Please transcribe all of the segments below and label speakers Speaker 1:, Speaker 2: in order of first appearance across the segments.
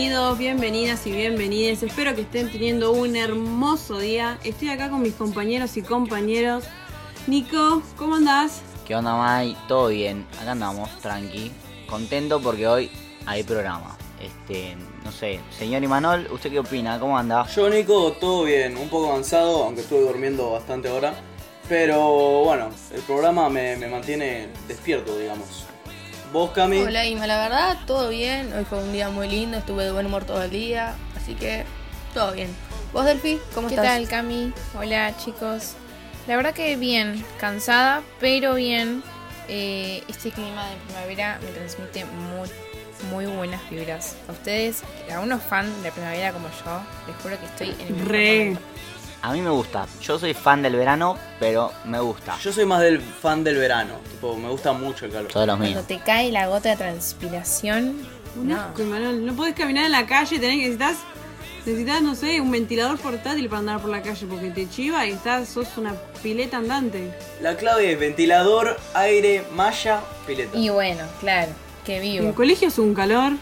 Speaker 1: Bienvenidos, bienvenidas y bienvenides. Espero que estén teniendo un hermoso día. Estoy acá con mis compañeros y compañeros. Nico, ¿cómo andás?
Speaker 2: ¿Qué onda, Mai? ¿Todo bien? Acá andamos, tranqui. Contento porque hoy hay programa. Este, no sé, señor Imanol, ¿usted qué opina? ¿Cómo anda?
Speaker 3: Yo, Nico, todo bien, un poco cansado, aunque estuve durmiendo bastante ahora. Pero bueno, el programa me, me mantiene despierto, digamos. ¿Vos, Cami?
Speaker 4: Hola Ima, la verdad, todo bien. Hoy fue un día muy lindo, estuve de buen humor todo el día, así que todo bien. ¿Vos, Delphi? ¿Cómo
Speaker 5: ¿Qué
Speaker 4: estás?
Speaker 5: tal, Cami? Hola, chicos. La verdad que bien, cansada, pero bien. Eh, este clima de primavera me transmite muy, muy buenas vibras. A ustedes, a unos fans de primavera como yo, les juro que estoy en el mejor
Speaker 1: Re.
Speaker 5: momento.
Speaker 2: A mí me gusta. Yo soy fan del verano, pero me gusta.
Speaker 3: Yo soy más del fan del verano, tipo, me gusta mucho el calor.
Speaker 2: Todos los
Speaker 5: Cuando
Speaker 2: míos.
Speaker 5: te cae la gota de transpiración,
Speaker 1: Un
Speaker 5: no.
Speaker 1: No podés caminar en la calle, tenés que necesitas, necesitas, no sé, un ventilador portátil para andar por la calle porque te chiva y estás, sos una pileta andante.
Speaker 3: La clave es ventilador, aire, malla, pileta.
Speaker 5: Y bueno, claro, que
Speaker 1: En
Speaker 5: vivo.
Speaker 1: el colegio es un calor.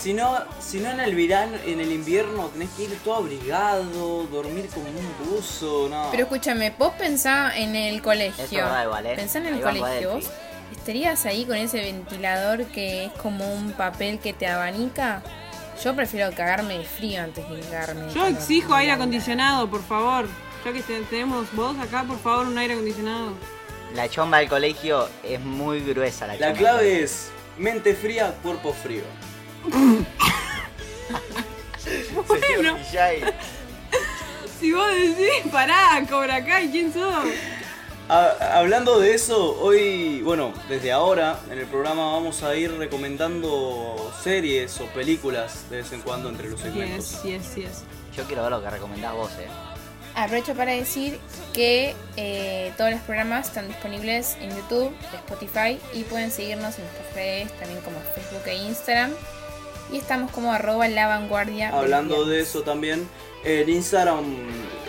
Speaker 3: Si no, si no en el verano, en el invierno tenés que ir todo abrigado, dormir como un buzo, no.
Speaker 5: Pero escúchame, vos pensá en el colegio.
Speaker 2: Eso igual, ¿eh?
Speaker 5: Pensá en el
Speaker 2: Ahí
Speaker 5: colegio. Vos estarías ahí con ese ventilador que es como un papel que te abanica. Yo prefiero cagarme de frío antes de cagarme
Speaker 1: Yo exijo aire acondicionado, por favor. Ya que te- tenemos vos acá, por favor, un aire acondicionado.
Speaker 2: La chomba del colegio es muy gruesa. La,
Speaker 3: La clave es mente fría, cuerpo frío.
Speaker 1: Bueno. Si vos decís, pará, Cobra Kai, ¿quién sos?
Speaker 3: Ha- hablando de eso, hoy, bueno, desde ahora en el programa vamos a ir recomendando series o películas de vez en cuando entre los segmentos.
Speaker 1: Yes, yes, yes.
Speaker 2: Yo quiero ver lo que recomendás vos, eh.
Speaker 5: Aprovecho para decir que eh, todos los programas están disponibles en YouTube, Spotify y pueden seguirnos en nuestras redes también como Facebook e Instagram. Y estamos como arroba la vanguardia.
Speaker 3: Hablando de eso también, en Instagram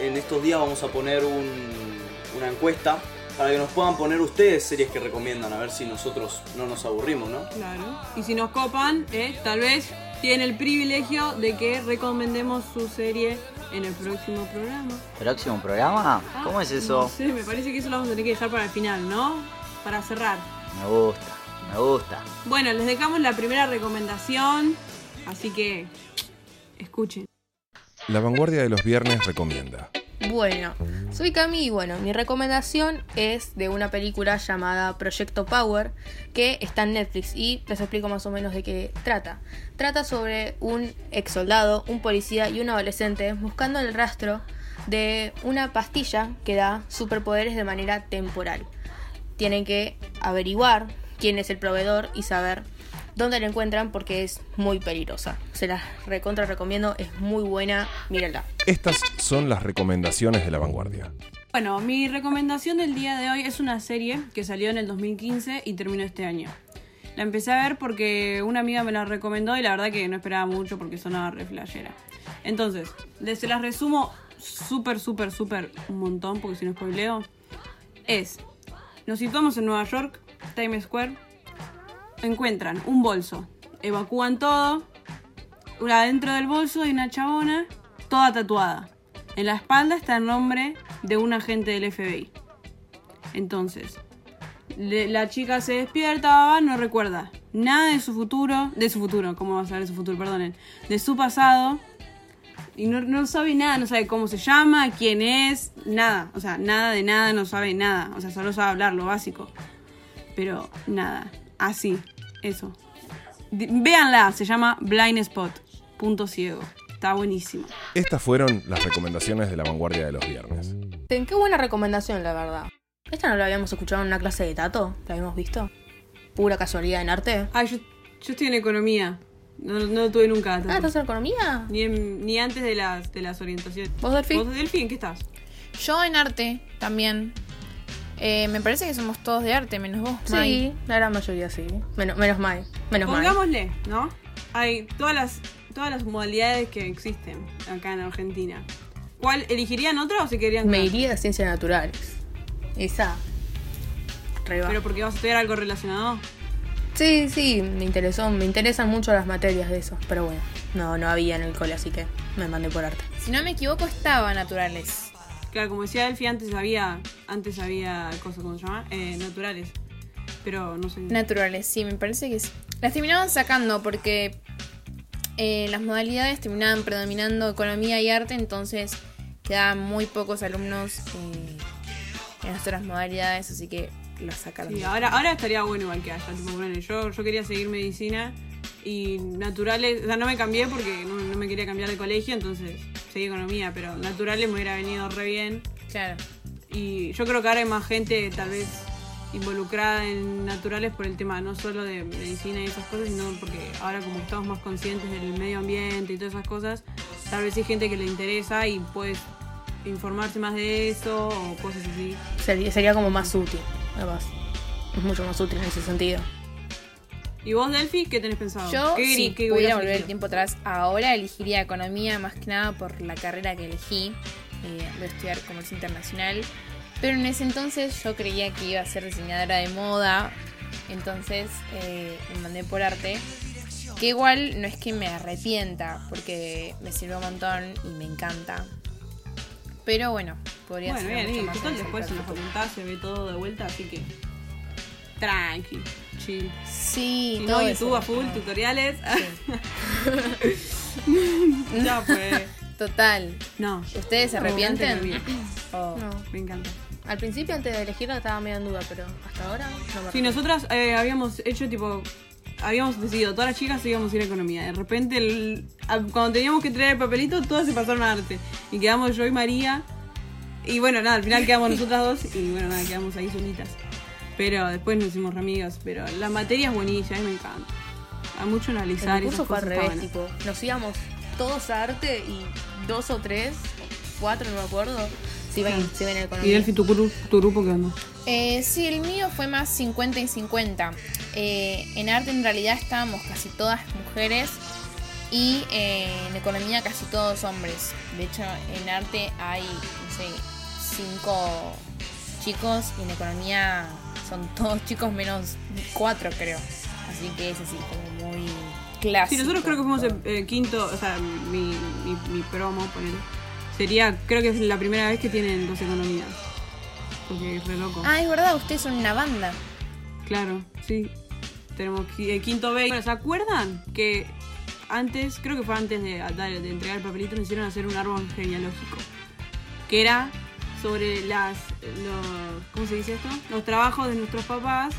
Speaker 3: en estos días vamos a poner un- una encuesta para que nos puedan poner ustedes series que recomiendan, a ver si nosotros no nos aburrimos, ¿no?
Speaker 1: Claro. Y si nos copan, eh, tal vez tienen el privilegio de que recomendemos su serie en el próximo programa.
Speaker 2: ¿Próximo programa? ¿Cómo es eso?
Speaker 1: No sé, me parece que eso lo vamos a tener que dejar para el final, ¿no? Para cerrar.
Speaker 2: Me gusta, me gusta.
Speaker 1: Bueno, les dejamos la primera recomendación, así que escuchen.
Speaker 6: La vanguardia de los viernes recomienda.
Speaker 4: Bueno, soy Cami y bueno, mi recomendación es de una película llamada Proyecto Power que está en Netflix y les explico más o menos de qué trata. Trata sobre un ex soldado, un policía y un adolescente buscando el rastro de una pastilla que da superpoderes de manera temporal. Tienen que averiguar quién es el proveedor y saber dónde la encuentran porque es muy peligrosa. Se la recontra recomiendo, es muy buena, mírenla.
Speaker 6: Estas son las recomendaciones de la vanguardia.
Speaker 1: Bueno, mi recomendación del día de hoy es una serie que salió en el 2015 y terminó este año. La empecé a ver porque una amiga me la recomendó y la verdad que no esperaba mucho porque sonaba re flashera. Entonces, se las resumo súper, súper, súper un montón porque si no spoileo. Es, nos situamos en Nueva York, Times Square, encuentran un bolso, evacúan todo, adentro del bolso hay una chabona, toda tatuada. En la espalda está el nombre de un agente del FBI. Entonces, la chica se despierta, no recuerda nada de su futuro, de su futuro, ¿cómo va a saber su futuro? Perdonen, de su pasado. Y no, no sabe nada, no sabe cómo se llama, quién es, nada. O sea, nada de nada, no sabe nada. O sea, solo sabe hablar lo básico. Pero nada, así, eso. Véanla, se llama Blind Spot, punto ciego. Está buenísimo.
Speaker 6: Estas fueron las recomendaciones de la vanguardia de los viernes.
Speaker 4: Ten, Qué buena recomendación, la verdad. ¿Esta no la habíamos escuchado en una clase de Tato? ¿La habíamos visto? Pura casualidad en arte.
Speaker 1: Ah, yo, yo estoy en economía. No, no lo tuve nunca.
Speaker 4: Ah, ¿estás en economía?
Speaker 1: Ni, en- ni antes de las, de las orientaciones.
Speaker 4: ¿Vos, Delphi?
Speaker 1: ¿Vos, Delphi, en qué estás?
Speaker 5: Yo en arte también. Eh, me parece que somos todos de arte, menos vos. Mai.
Speaker 4: Sí, la gran mayoría sí. Menos, menos mal. Menos.
Speaker 1: Pongámosle, ¿no? Hay todas las, todas las modalidades que existen acá en Argentina. ¿Cuál elegirían otra o se querían
Speaker 4: Me iría de ciencias naturales. Esa.
Speaker 1: Pero porque vas a estudiar algo relacionado.
Speaker 4: Sí, sí, me interesó, me interesan mucho las materias de eso, pero bueno, no, no había en el cole, así que me mandé por arte.
Speaker 5: Si no me equivoco, estaba naturales.
Speaker 1: Claro, como decía Elfi, antes había, antes había cosas, ¿cómo se llama? Eh, naturales. Pero no sé.
Speaker 5: Naturales, sí, me parece que sí. Las terminaban sacando porque eh, las modalidades terminaban predominando economía y arte, entonces quedaban muy pocos alumnos eh, en las otras modalidades, así que las sacaron.
Speaker 1: Sí, ahora, ahora estaría bueno igual que haya. Tipo, ponele, yo, yo quería seguir medicina y naturales, o sea, no me cambié porque no, no me quería cambiar de colegio, entonces seguí economía, pero naturales me hubiera venido re bien.
Speaker 5: Claro.
Speaker 1: Y yo creo que ahora hay más gente tal vez involucrada en naturales por el tema no solo de medicina y esas cosas, sino porque ahora como estamos más conscientes del medio ambiente y todas esas cosas, tal vez hay gente que le interesa y puedes informarse más de eso o cosas así.
Speaker 4: Sería, sería como más útil, además. Es mucho más útil en ese sentido.
Speaker 1: ¿Y vos, Delphi, qué tenés pensado?
Speaker 5: Yo,
Speaker 1: ¿Qué,
Speaker 5: si
Speaker 1: qué
Speaker 5: pudiera volver el tiempo atrás, ahora elegiría economía más que nada por la carrera que elegí. Eh, voy a estudiar comercio internacional. Pero en ese entonces yo creía que iba a ser diseñadora de moda. Entonces eh, me mandé por arte. Que igual no es que me arrepienta, porque me sirve un montón y me encanta. Pero bueno, podría
Speaker 1: Bueno,
Speaker 5: ser
Speaker 1: bien,
Speaker 5: mucho
Speaker 1: y
Speaker 5: más
Speaker 1: total después en la facultad se ve todo de vuelta, así que tranqui, chill.
Speaker 5: Sí,
Speaker 1: Si
Speaker 5: todo
Speaker 1: no,
Speaker 5: eso.
Speaker 1: YouTube a full, tutoriales. ya fue.
Speaker 5: Total.
Speaker 1: No,
Speaker 5: ¿Ustedes se arrepienten? Oh.
Speaker 4: No.
Speaker 1: me encanta.
Speaker 4: Al principio, antes de elegirla, estaba medio en duda, pero hasta ahora no me
Speaker 1: Sí, nosotras eh, habíamos hecho tipo. Habíamos decidido, todas las chicas íbamos a ir a economía. De repente, el- cuando teníamos que traer el papelito, todas se pasaron a arte. Y quedamos yo y María. Y bueno, nada, al final quedamos nosotras dos. Y bueno, nada, quedamos ahí solitas. Pero después nos hicimos re amigas. Pero la materia es buenísima, a mí me encanta. Hay mucho analizar.
Speaker 4: El curso fue al revés, tipo, nos íbamos todos a arte y dos o tres, cuatro, no me acuerdo, si ven, si ven el
Speaker 1: Y
Speaker 4: economía.
Speaker 1: Delphi, tu, tu grupo, ¿qué onda?
Speaker 5: Eh, sí, el mío fue más 50 y 50. Eh, en arte en realidad estábamos casi todas mujeres y eh, en economía casi todos hombres. De hecho, en arte hay, no sé, cinco chicos y en economía son todos chicos menos cuatro, creo. Así que es así, como muy clásico.
Speaker 1: Sí, nosotros creo que fuimos el quinto, o sea, mi, mi, mi promo, ponele. Sería, creo que es la primera vez que tienen dos economías. Porque es re loco.
Speaker 5: Ah, es verdad, ustedes son una banda.
Speaker 1: Claro, sí. Tenemos el quinto B. Bueno, ¿se acuerdan que antes, creo que fue antes de- de entregar el papelito, nos hicieron hacer un árbol genealógico? Que era sobre las, los, ¿cómo se dice esto? Los trabajos de nuestros papás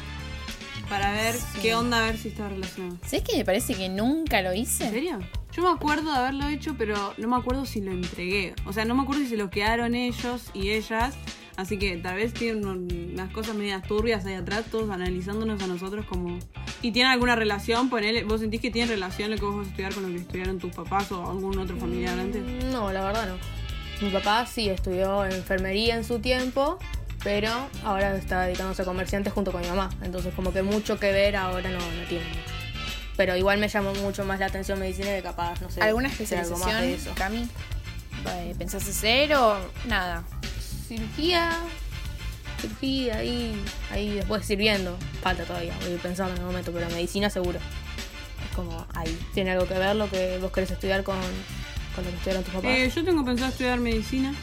Speaker 1: para ver qué onda, a ver si estaba relacionado.
Speaker 5: ¿Sabes que me parece que nunca lo hice?
Speaker 1: ¿En serio? Yo me acuerdo de haberlo hecho, pero no me acuerdo si lo entregué. O sea, no me acuerdo si se lo quedaron ellos y ellas. Así que tal vez tienen un- unas cosas medias turbias ahí atrás, todos analizándonos a nosotros como... ¿Y tienen alguna relación? Ponele, ¿Vos sentís que tiene relación lo que vos vas a estudiar con lo que estudiaron tus papás o algún otro familiar antes?
Speaker 4: No, la verdad no. Mi papá sí estudió enfermería en su tiempo, pero ahora está dedicándose a comerciantes junto con mi mamá. Entonces como que mucho que ver ahora no, no tiene. Pero igual me llamó mucho más la atención medicina que capaz, no sé.
Speaker 5: ¿Alguna
Speaker 4: hacer algo más
Speaker 5: especialización,
Speaker 4: de eso.
Speaker 5: Cami? Eh, ¿Pensás hacer o nada?
Speaker 4: Cirugía, cirugía, ahí, ahí después sirviendo. Falta todavía, voy pensando en el momento, pero medicina seguro. Es como ahí. ¿Tiene algo que ver lo que vos querés estudiar con, con lo que estudiaron tus papás?
Speaker 1: Eh, yo tengo pensado estudiar medicina.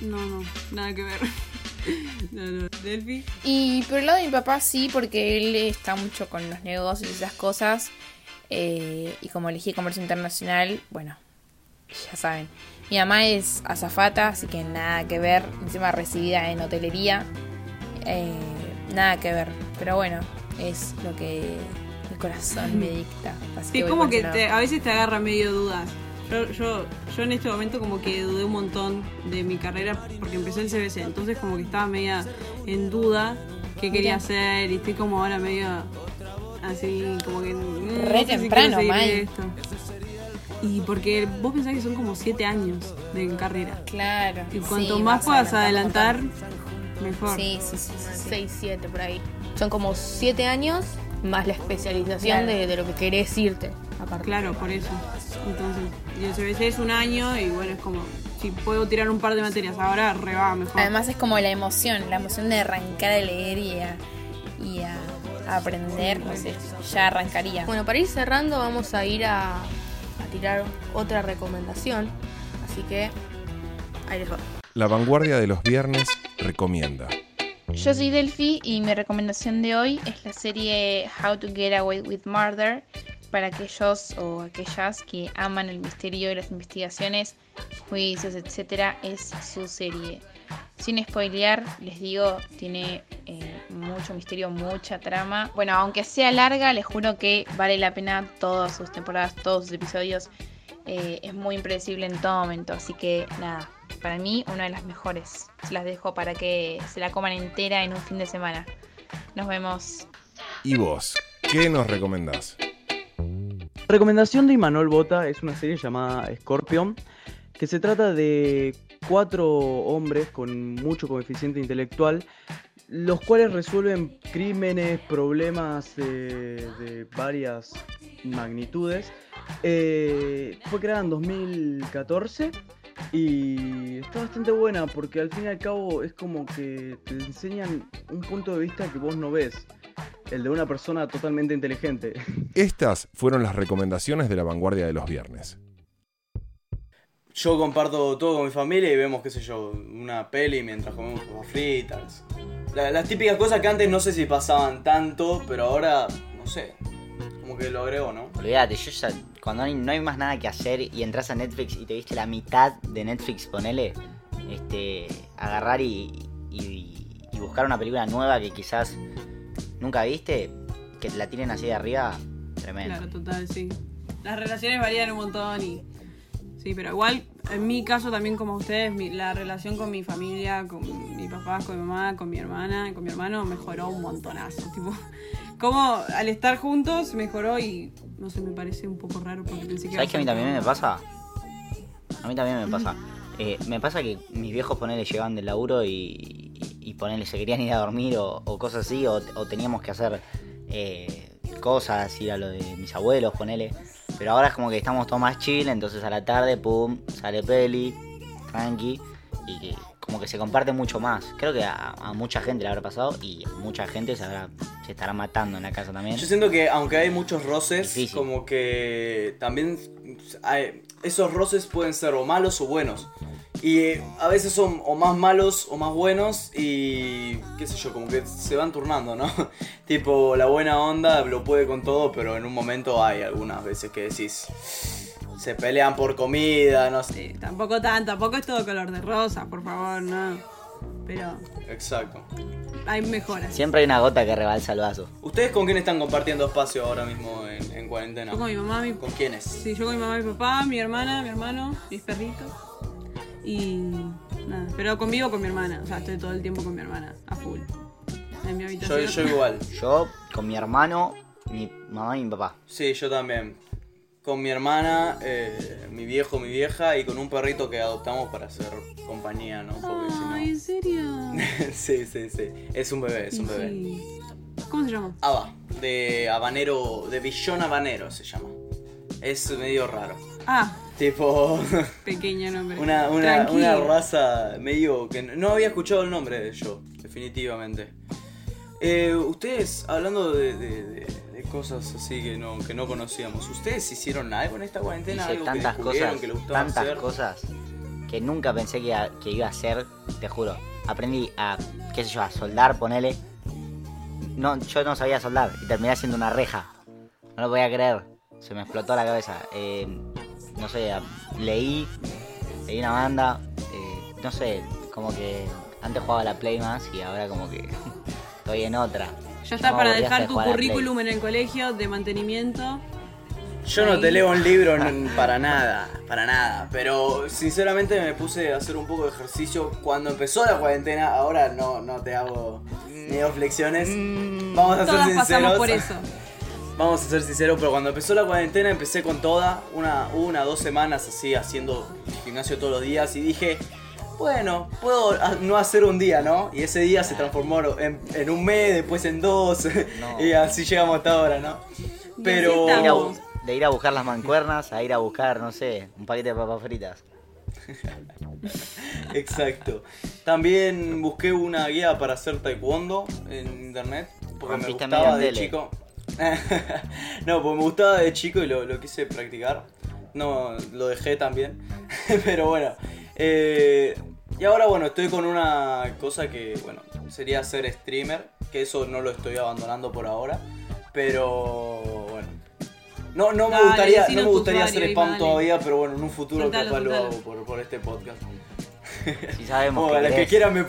Speaker 1: No, no, nada que ver. no, no. Delphi.
Speaker 5: Y por el lado de mi papá sí, porque él está mucho con los negocios y esas cosas. Eh, y como elegí comercio internacional, bueno, ya saben. Mi mamá es azafata, así que nada que ver. Encima recibida en hotelería. Eh, nada que ver. Pero bueno, es lo que el corazón me dicta. Así
Speaker 1: Sí, como que te- a veces te agarra medio dudas. Yo, yo, yo en este momento como que dudé un montón de mi carrera porque empecé el CBC, entonces como que estaba media en duda qué quería hacer y estoy como ahora medio así como que... mm,
Speaker 5: Re
Speaker 1: no sé si
Speaker 5: temprano, Mai.
Speaker 1: esto. Y porque vos pensás que son como siete años de carrera.
Speaker 5: Claro.
Speaker 1: Y cuanto
Speaker 5: sí,
Speaker 1: más puedas adelantar, mejor.
Speaker 5: Sí, sí, sí. sí, sí.
Speaker 4: 6, 7 por ahí. Son como 7 años más la especialización
Speaker 5: Claro.
Speaker 4: de, de lo que querés irte. Aparte.
Speaker 1: Claro, por eso. Entonces, y el CBC es un año y bueno, es como, si puedo tirar un par de materias ahora, re va mejor.
Speaker 5: Además es como la emoción, la emoción de arrancar a leer y a,
Speaker 7: a aprender, no sé, ya arrancaría.
Speaker 4: Bueno, para ir cerrando vamos a ir a, a tirar otra recomendación. Así que ahí les va.
Speaker 6: La vanguardia de los viernes recomienda.
Speaker 7: Yo soy Delphi y mi recomendación de hoy es la serie How to Get Away with Murder para aquellos o aquellas que aman el misterio y las investigaciones, juicios, etcétera, es su serie. Sin spoilear, les digo, tiene eh, mucho misterio, mucha trama. Bueno, aunque sea larga, les juro que vale la pena todas sus temporadas, todos sus episodios. Eh, es muy impredecible en todo momento, así que nada, para mí una de las mejores. Se las dejo para que se la coman entera en un fin de semana. Nos vemos.
Speaker 6: ¿Y vos? ¿Qué nos recomendás?
Speaker 5: Recomendación de Imanol Bota es una serie llamada Scorpion, que se trata de cuatro hombres con mucho coeficiente intelectual, los cuales resuelven crímenes, problemas de varias magnitudes. Eh, fue creada en 2014 y está bastante buena porque al fin y al cabo es como que te enseñan un punto de vista que vos no ves, el de una persona totalmente inteligente.
Speaker 6: Estas fueron las recomendaciones de la vanguardia de los viernes.
Speaker 5: Yo comparto todo con mi familia y vemos, qué sé yo, una peli mientras comemos papas fritas. La- las típicas cosas que antes no sé si pasaban tanto, pero ahora, no sé, como que lo agrego, ¿no?
Speaker 2: Olvídate, yo ya, cuando no hay, no hay más nada que hacer y entras a Netflix y te viste la mitad de Netflix, ponele, este, agarrar y, y- y buscar una película nueva que quizás nunca viste, que la tiren así de arriba, tremendo.
Speaker 1: Claro, total, sí. Las relaciones varían un montón y. Sí, pero igual, en mi caso también como ustedes, mi- la relación con mi familia, con mi papá, con mi mamá, con mi hermana, con mi hermano mejoró un montonazo. Tipo, como al estar juntos mejoró y no sé, me parece un poco raro porque pensé que.
Speaker 2: ¿Sabes que a mí también me pasa? A mí también me pasa. Eh, me pasa que mis viejos ponele llegaban del laburo y, ponele se querían ir a dormir o, o cosas así, o, o teníamos que hacer eh, cosas, ir a lo de mis abuelos, ponele. Pero ahora es como que estamos todos más chill, entonces a la tarde, pum, sale peli, tranqui, y que como que se comparte mucho más. Creo que a, a mucha gente le habrá pasado y mucha gente se, habrá, se estará matando en la casa también.
Speaker 5: Yo siento que aunque hay muchos roces,
Speaker 2: Difícil.
Speaker 5: como que también hay- esos roces pueden ser o malos o buenos. Y eh, a veces son o más malos o más buenos y qué sé yo, como que se van turnando, ¿no? tipo, la buena onda lo puede con todo, pero en un momento hay algunas veces que decís, se pelean por comida, no sé.
Speaker 1: Sí, tampoco tanto, tampoco es todo color de rosa, por favor, no. Pero
Speaker 5: Exacto.
Speaker 1: hay mejoras.
Speaker 2: Siempre hay una gota que rebalsa el vaso.
Speaker 5: ¿Ustedes con quién están compartiendo espacio ahora mismo en, en cuarentena?
Speaker 1: Yo con mi mamá, mi
Speaker 5: ¿Con quiénes?
Speaker 1: Sí, yo con mi mamá, mi papá, mi hermana, mi hermano, mis perritos. Y nada, pero convivo con mi hermana, o sea, estoy todo el tiempo con mi hermana, a full. En mi
Speaker 5: Yo,
Speaker 1: habitación.
Speaker 5: yo igual.
Speaker 2: Yo con mi hermano, mi mamá y mi papá.
Speaker 5: Sí, yo también. Con mi hermana, eh, mi viejo, mi vieja y con un perrito que adoptamos para hacer compañía, ¿no? Porque
Speaker 1: Ay, ¿en serio?
Speaker 5: si no. sí, sí, sí. Es un bebé, es un bebé.
Speaker 1: Sí. ¿Cómo se llama?
Speaker 5: Ava, de habanero, de billón habanero se llama. Es medio raro.
Speaker 1: Ah,
Speaker 5: Tipo,
Speaker 1: pequeño nombre.
Speaker 5: una, una, una raza medio que no había escuchado el nombre de yo, definitivamente. Eh, ustedes, hablando de, de- de- de cosas así que no, que no conocíamos, ¿ustedes hicieron algo en esta cuarentena?
Speaker 2: Hice
Speaker 5: ¿Algo
Speaker 2: tantas
Speaker 5: que
Speaker 2: cosas,
Speaker 5: que
Speaker 2: tantas
Speaker 5: hacer?
Speaker 2: cosas que nunca pensé que iba, que iba a hacer, te juro. Aprendí a, qué sé yo, a soldar, ponele. No, yo no sabía soldar y terminé haciendo una reja. No lo podía creer. Se me explotó la cabeza. Eh, no sé, leí, leí una banda. eh, no sé, como que antes jugaba la Play más y ahora como que estoy en otra.
Speaker 1: Ya está para dejar tu currículum en el colegio de mantenimiento.
Speaker 5: Yo no te leo un libro para nada, para nada. Pero sinceramente me puse a hacer un poco de ejercicio cuando empezó la cuarentena. Ahora no, no te hago ni dos flexiones. Vamos a ser
Speaker 1: Todas
Speaker 5: sinceros.
Speaker 1: pasamos por eso.
Speaker 5: Vamos a ser sinceros, pero cuando empezó la cuarentena empecé con toda, una, una, dos semanas así haciendo gimnasio todos los días y dije, bueno, puedo no hacer un día, ¿no? Y ese día se transformó en, en un mes, después en dos,
Speaker 2: No.
Speaker 5: y así llegamos hasta ahora, ¿no? Pero...
Speaker 2: De ir, a,
Speaker 1: estamos.
Speaker 2: bu- de ir a buscar las mancuernas a ir a buscar, no sé, un paquete de papas fritas.
Speaker 5: Exacto. También busqué una guía para hacer taekwondo en internet, porque me gustaba de
Speaker 2: tele.
Speaker 5: chico. no, porque me gustaba de chico y lo, lo quise practicar. No, lo dejé también. Pero bueno. eh, y ahora bueno, estoy con una cosa que, bueno, sería ser streamer. Que eso no lo estoy abandonando por ahora. Pero bueno. No, no me
Speaker 1: Dale,
Speaker 5: gustaría, no me gustaría
Speaker 1: usuario,
Speaker 5: hacer spam
Speaker 1: dale.
Speaker 5: todavía, pero bueno, en un futuro capaz lo hago por, por este podcast.
Speaker 2: Si sabemos
Speaker 5: Bueno,
Speaker 2: que
Speaker 5: a, los que quieran me,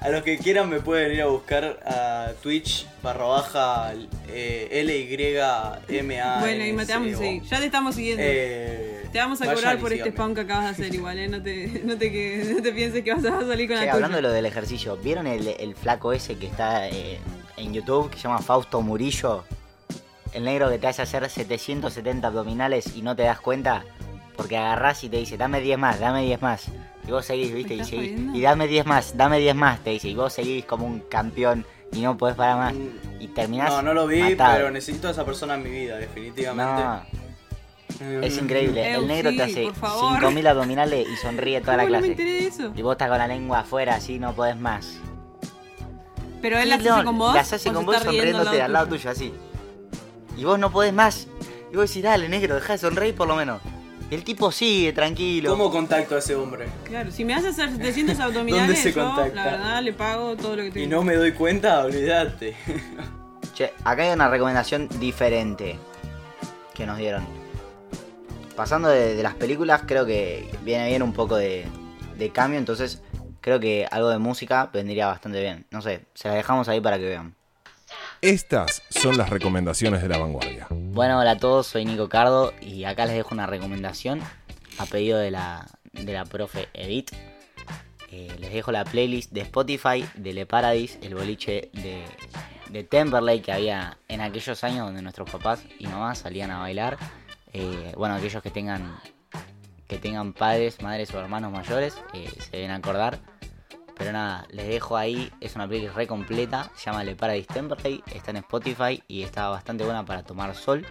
Speaker 5: a los que quieran me pueden ir a buscar a Twitch barra baja eh, L Y M A
Speaker 1: Bueno, y te vamos a seguir. Ya te estamos siguiendo.
Speaker 5: Eh,
Speaker 1: te vamos a cobrar por este spam que acabas de hacer igual, ¿eh? No te, no te, que- no te pienses que vas a salir con
Speaker 2: Che,
Speaker 1: la
Speaker 2: hablando de lo del ejercicio, ¿vieron el, el flaco ese que está eh, en YouTube que se llama Fausto Murillo? El negro que te hace hacer 770 abdominales y no te das cuenta porque agarrás y te dice, dame 10 más, dame 10 más. Y vos seguís, viste, y seguís.
Speaker 1: jodiendo?
Speaker 2: Y dame 10 más, dame 10 más, te dice. Y vos seguís como un campeón y no podés parar más. Y terminás.
Speaker 5: Mm. No, no lo vi,
Speaker 2: matado.
Speaker 5: pero necesito a esa persona en mi vida, definitivamente.
Speaker 2: No,
Speaker 5: Mm,
Speaker 2: es increíble.
Speaker 1: Eu,
Speaker 2: El negro
Speaker 1: sí,
Speaker 2: te hace
Speaker 1: por favor.
Speaker 2: 5000 abdominales y sonríe toda la
Speaker 1: ¿Cómo no me
Speaker 2: clase.
Speaker 1: eso?
Speaker 2: Y vos estás con la lengua afuera, así no podés más.
Speaker 1: Pero él
Speaker 2: Sí,
Speaker 1: las
Speaker 2: no,
Speaker 1: hace con vos.
Speaker 2: Las hace con vos sonriéndote al lado tuyo, así. Y vos no podés más. Y vos decís, dale, negro, deja de sonreír por lo menos. Y el tipo sigue, tranquilo.
Speaker 5: ¿Cómo contacto a ese hombre?
Speaker 1: Claro, si me haces hacer 700 abdominales,
Speaker 5: se
Speaker 1: yo,
Speaker 5: contacta?
Speaker 1: la verdad, le pago todo lo que
Speaker 5: Y
Speaker 1: tengo.
Speaker 5: no me doy cuenta, olvídate.
Speaker 2: Che, acá hay una recomendación diferente que nos dieron. Pasando de, de las películas, creo que viene bien un poco de, de cambio, entonces creo que algo de música vendría bastante bien. No sé, se las dejamos ahí para que vean.
Speaker 6: Estas son las recomendaciones de la vanguardia.
Speaker 2: Bueno, hola a todos, soy Nico Cardo y acá les dejo una recomendación a pedido de la, de la profe Edith. Eh, les dejo la playlist de Spotify de Le Paradis, el boliche de, de Temperley que había en aquellos años donde nuestros papás y mamás salían a bailar. Eh, bueno, aquellos que tengan que tengan padres, madres o hermanos mayores eh, se deben acordar. Pero nada, les dejo ahí, es una playlist re completa, se llama Le Paradise Temperley, está en Spotify y está bastante buena para tomar sol.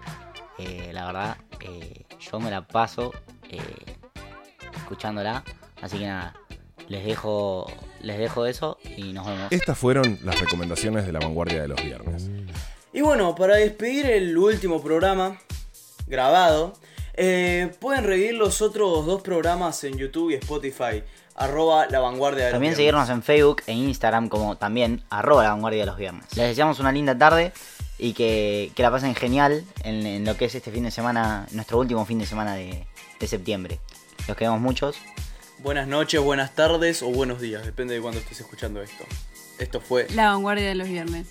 Speaker 2: Eh, la verdad, eh, yo me la paso eh, escuchándola, así que nada, les dejo, les dejo eso y nos vemos.
Speaker 6: Estas fueron las recomendaciones de la vanguardia de los viernes.
Speaker 5: Y bueno, para despedir el último programa grabado, eh, pueden revivir los otros dos programas en YouTube y Spotify. Arroba la vanguardia de los
Speaker 2: También
Speaker 5: viernes.
Speaker 2: seguirnos en Facebook e Instagram como también arroba la vanguardia de los viernes. Les deseamos una linda tarde y que, que la pasen genial en, en lo que es este fin de semana, nuestro último fin de semana de, de septiembre. Los queremos muchos.
Speaker 5: Buenas noches, buenas tardes o buenos días, depende de cuándo estés escuchando esto. Esto fue
Speaker 1: La vanguardia de los viernes.